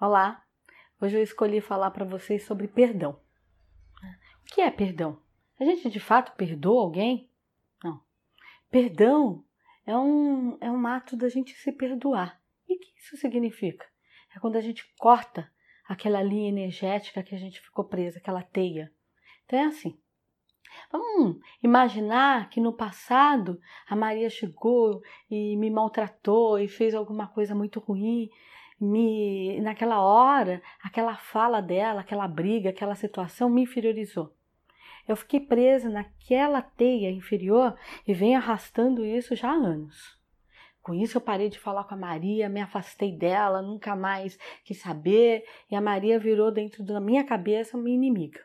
Olá! Hoje eu escolhi falar para vocês sobre perdão. O que é perdão? A gente de fato perdoa alguém? Não. Perdão é um, é um ato da gente se perdoar. E o que isso significa? É quando a gente corta aquela linha energética que a gente ficou presa, aquela teia. Então é assim. Vamos imaginar que no passado a Maria chegou e me maltratou e fez alguma coisa muito ruim me naquela hora, aquela fala dela, aquela briga, aquela situação me inferiorizou. Eu fiquei presa naquela teia inferior e venho arrastando isso já há anos. Com isso eu parei de falar com a Maria, me afastei dela, nunca mais quis saber, e a Maria virou dentro da minha cabeça uma inimiga.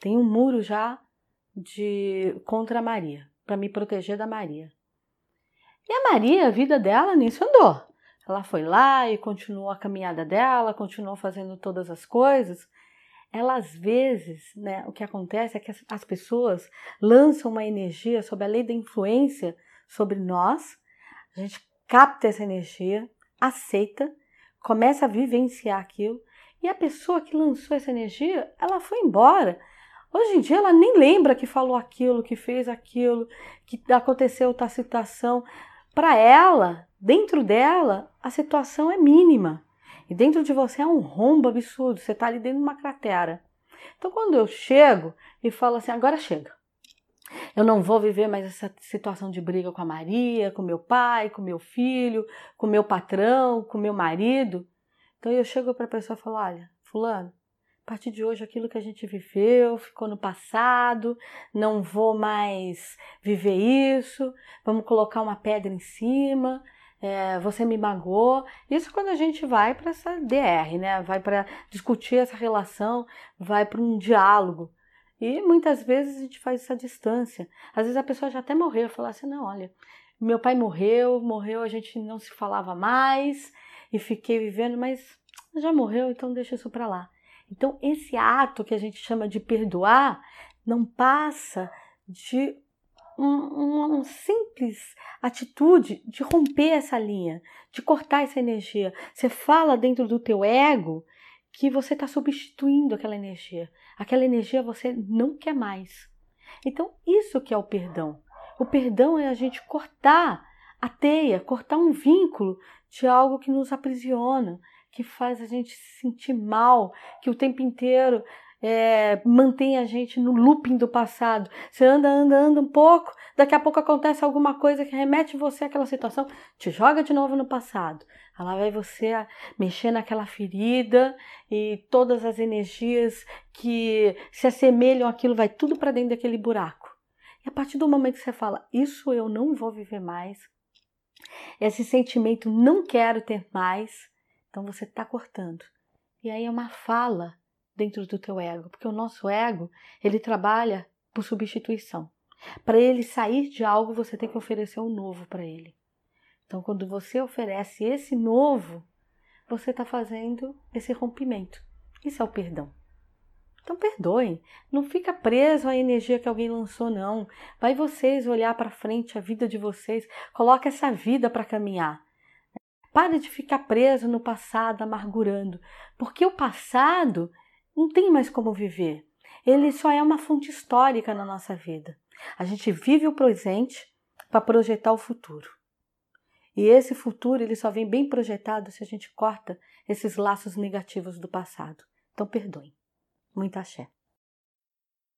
Tem um muro já de contra a Maria, para me proteger da Maria. E a Maria, a vida dela nisso andou. Ela foi lá e continuou a caminhada dela, continuou fazendo todas as coisas. Ela às vezes, né, o que acontece é que as, as pessoas lançam uma energia sobre a lei da influência sobre nós. A gente capta essa energia, aceita, começa a vivenciar aquilo e a pessoa que lançou essa energia, ela foi embora. Hoje em dia ela nem lembra que falou aquilo, que fez aquilo, que aconteceu tal situação. Para ela, dentro dela, a situação é mínima. E dentro de você é um rombo absurdo, você está ali dentro de uma cratera. Então, quando eu chego e falo assim, agora chega. Eu não vou viver mais essa situação de briga com a Maria, com meu pai, com meu filho, com meu patrão, com meu marido. Então eu chego para a pessoa e falo: olha, Fulano, a partir de hoje aquilo que a gente viveu ficou no passado, não vou mais viver isso, vamos colocar uma pedra em cima, é, você me magoou. Isso quando a gente vai para essa DR, né? Vai para discutir essa relação, vai para um diálogo. E muitas vezes a gente faz essa distância. Às vezes a pessoa já até morreu, fala assim: não, olha, meu pai morreu, morreu, a gente não se falava mais e fiquei vivendo, mas já morreu, então deixa isso para lá. Então, esse ato que a gente chama de perdoar não passa de uma um, simples atitude de romper essa linha, de cortar essa energia. Você fala dentro do teu ego que você está substituindo aquela energia. Aquela energia você não quer mais. Então, isso que é o perdão. O perdão é a gente cortar a teia, cortar um vínculo de algo que nos aprisiona, que faz a gente se sentir mal, que o tempo inteiro é, mantém a gente no looping do passado. Você anda, anda, anda um pouco, daqui a pouco acontece alguma coisa que remete você àquela situação, te joga de novo no passado. Lá vai você mexer naquela ferida e todas as energias que se assemelham àquilo vai tudo para dentro daquele buraco. E a partir do momento que você fala, isso eu não vou viver mais, esse sentimento não quero ter mais, então você está cortando. E aí é uma fala dentro do teu ego, porque o nosso ego, ele trabalha por substituição. Para ele sair de algo, você tem que oferecer um novo para ele. Então, quando você oferece esse novo, você está fazendo esse rompimento. Isso é o perdão. Então perdoem, não fica preso à energia que alguém lançou não. Vai vocês olhar para frente a vida de vocês, coloca essa vida para caminhar. Pare de ficar preso no passado, amargurando, porque o passado não tem mais como viver. Ele só é uma fonte histórica na nossa vida. A gente vive o presente para projetar o futuro. E esse futuro ele só vem bem projetado se a gente corta esses laços negativos do passado. Então perdoem. Muita axé.